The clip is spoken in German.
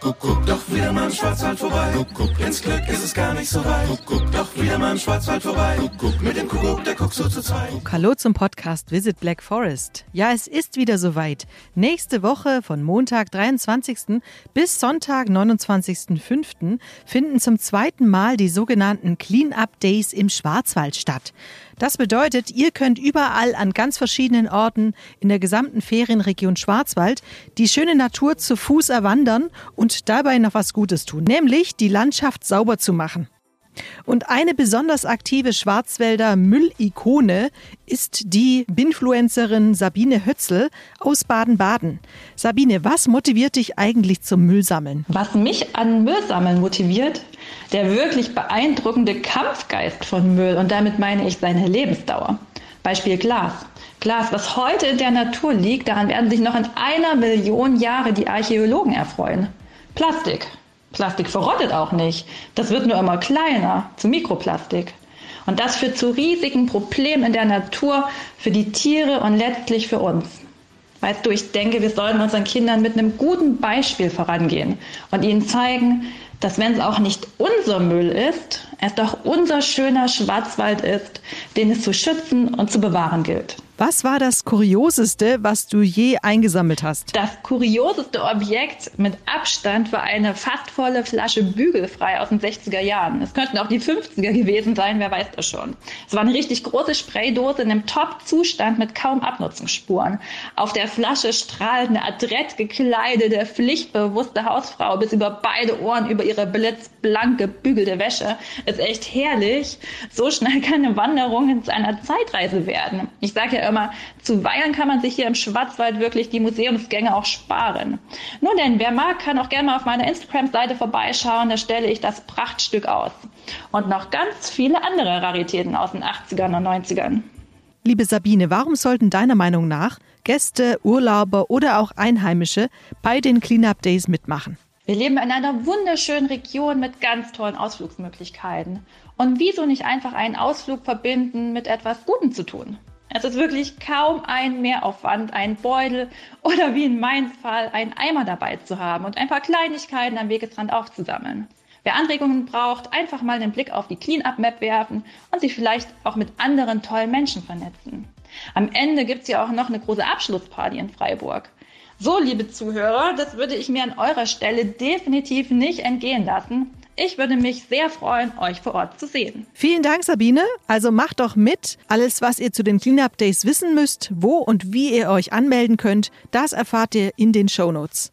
Kuckuck, doch wieder mal im Schwarzwald vorbei. Kuckuck, ins Glück ist es gar nicht so weit. Kuckuck, doch wieder mal im Schwarzwald vorbei. Kuckuck, mit dem Kuckuck, der guckt so zu zweit. Hallo zum Podcast Visit Black Forest. Ja, es ist wieder soweit. Nächste Woche von Montag, 23. bis Sonntag, 29.05. finden zum zweiten Mal die sogenannten Clean-Up Days im Schwarzwald statt. Das bedeutet, ihr könnt überall an ganz verschiedenen Orten in der gesamten Ferienregion Schwarzwald die schöne Natur zu Fuß erwandern und dabei noch was Gutes tun, nämlich die Landschaft sauber zu machen. Und eine besonders aktive Schwarzwälder Müllikone ist die Binfluencerin Sabine Hötzel aus Baden-Baden. Sabine, was motiviert dich eigentlich zum Müllsammeln? Was mich an Müllsammeln motiviert, der wirklich beeindruckende Kampfgeist von Müll und damit meine ich seine Lebensdauer. Beispiel Glas. Glas, was heute in der Natur liegt, daran werden sich noch in einer Million Jahre die Archäologen erfreuen. Plastik. Plastik verrottet auch nicht. Das wird nur immer kleiner, zu Mikroplastik. Und das führt zu riesigen Problemen in der Natur, für die Tiere und letztlich für uns. Weißt du, ich denke, wir sollten unseren Kindern mit einem guten Beispiel vorangehen und ihnen zeigen, dass wenn es auch nicht unser Müll ist, es doch unser schöner Schwarzwald ist, den es zu schützen und zu bewahren gilt. Was war das Kurioseste, was du je eingesammelt hast? Das kurioseste Objekt mit Abstand war eine fast volle Flasche bügelfrei aus den 60er Jahren. Es könnten auch die 50er gewesen sein, wer weiß das schon. Es war eine richtig große Spraydose in einem Top-Zustand mit kaum Abnutzungsspuren. Auf der Flasche strahlt eine adrett gekleidete, pflichtbewusste Hausfrau bis über beide Ohren über ihre blitzblank gebügelte Wäsche. Ist echt herrlich. So schnell kann eine Wanderung zu einer Zeitreise werden. Ich sage ja immer, zuweilen kann man sich hier im Schwarzwald wirklich die Museumsgänge auch sparen. Nun denn, wer mag, kann auch gerne mal auf meiner Instagram-Seite vorbeischauen, da stelle ich das Prachtstück aus. Und noch ganz viele andere Raritäten aus den 80ern und 90ern. Liebe Sabine, warum sollten deiner Meinung nach Gäste, Urlauber oder auch Einheimische bei den Cleanup Days mitmachen? Wir leben in einer wunderschönen Region mit ganz tollen Ausflugsmöglichkeiten. Und wieso nicht einfach einen Ausflug verbinden mit etwas Gutem zu tun? Es ist wirklich kaum ein Mehraufwand, einen Beutel oder wie in meinem Fall einen Eimer dabei zu haben und ein paar Kleinigkeiten am Wegesrand aufzusammeln. Wer Anregungen braucht, einfach mal einen Blick auf die Clean-Up-Map werfen und sich vielleicht auch mit anderen tollen Menschen vernetzen. Am Ende gibt es ja auch noch eine große Abschlussparty in Freiburg. So, liebe Zuhörer, das würde ich mir an eurer Stelle definitiv nicht entgehen lassen. Ich würde mich sehr freuen, euch vor Ort zu sehen. Vielen Dank, Sabine. Also macht doch mit. Alles, was ihr zu den Cleanup Days wissen müsst, wo und wie ihr euch anmelden könnt, das erfahrt ihr in den Show Notes.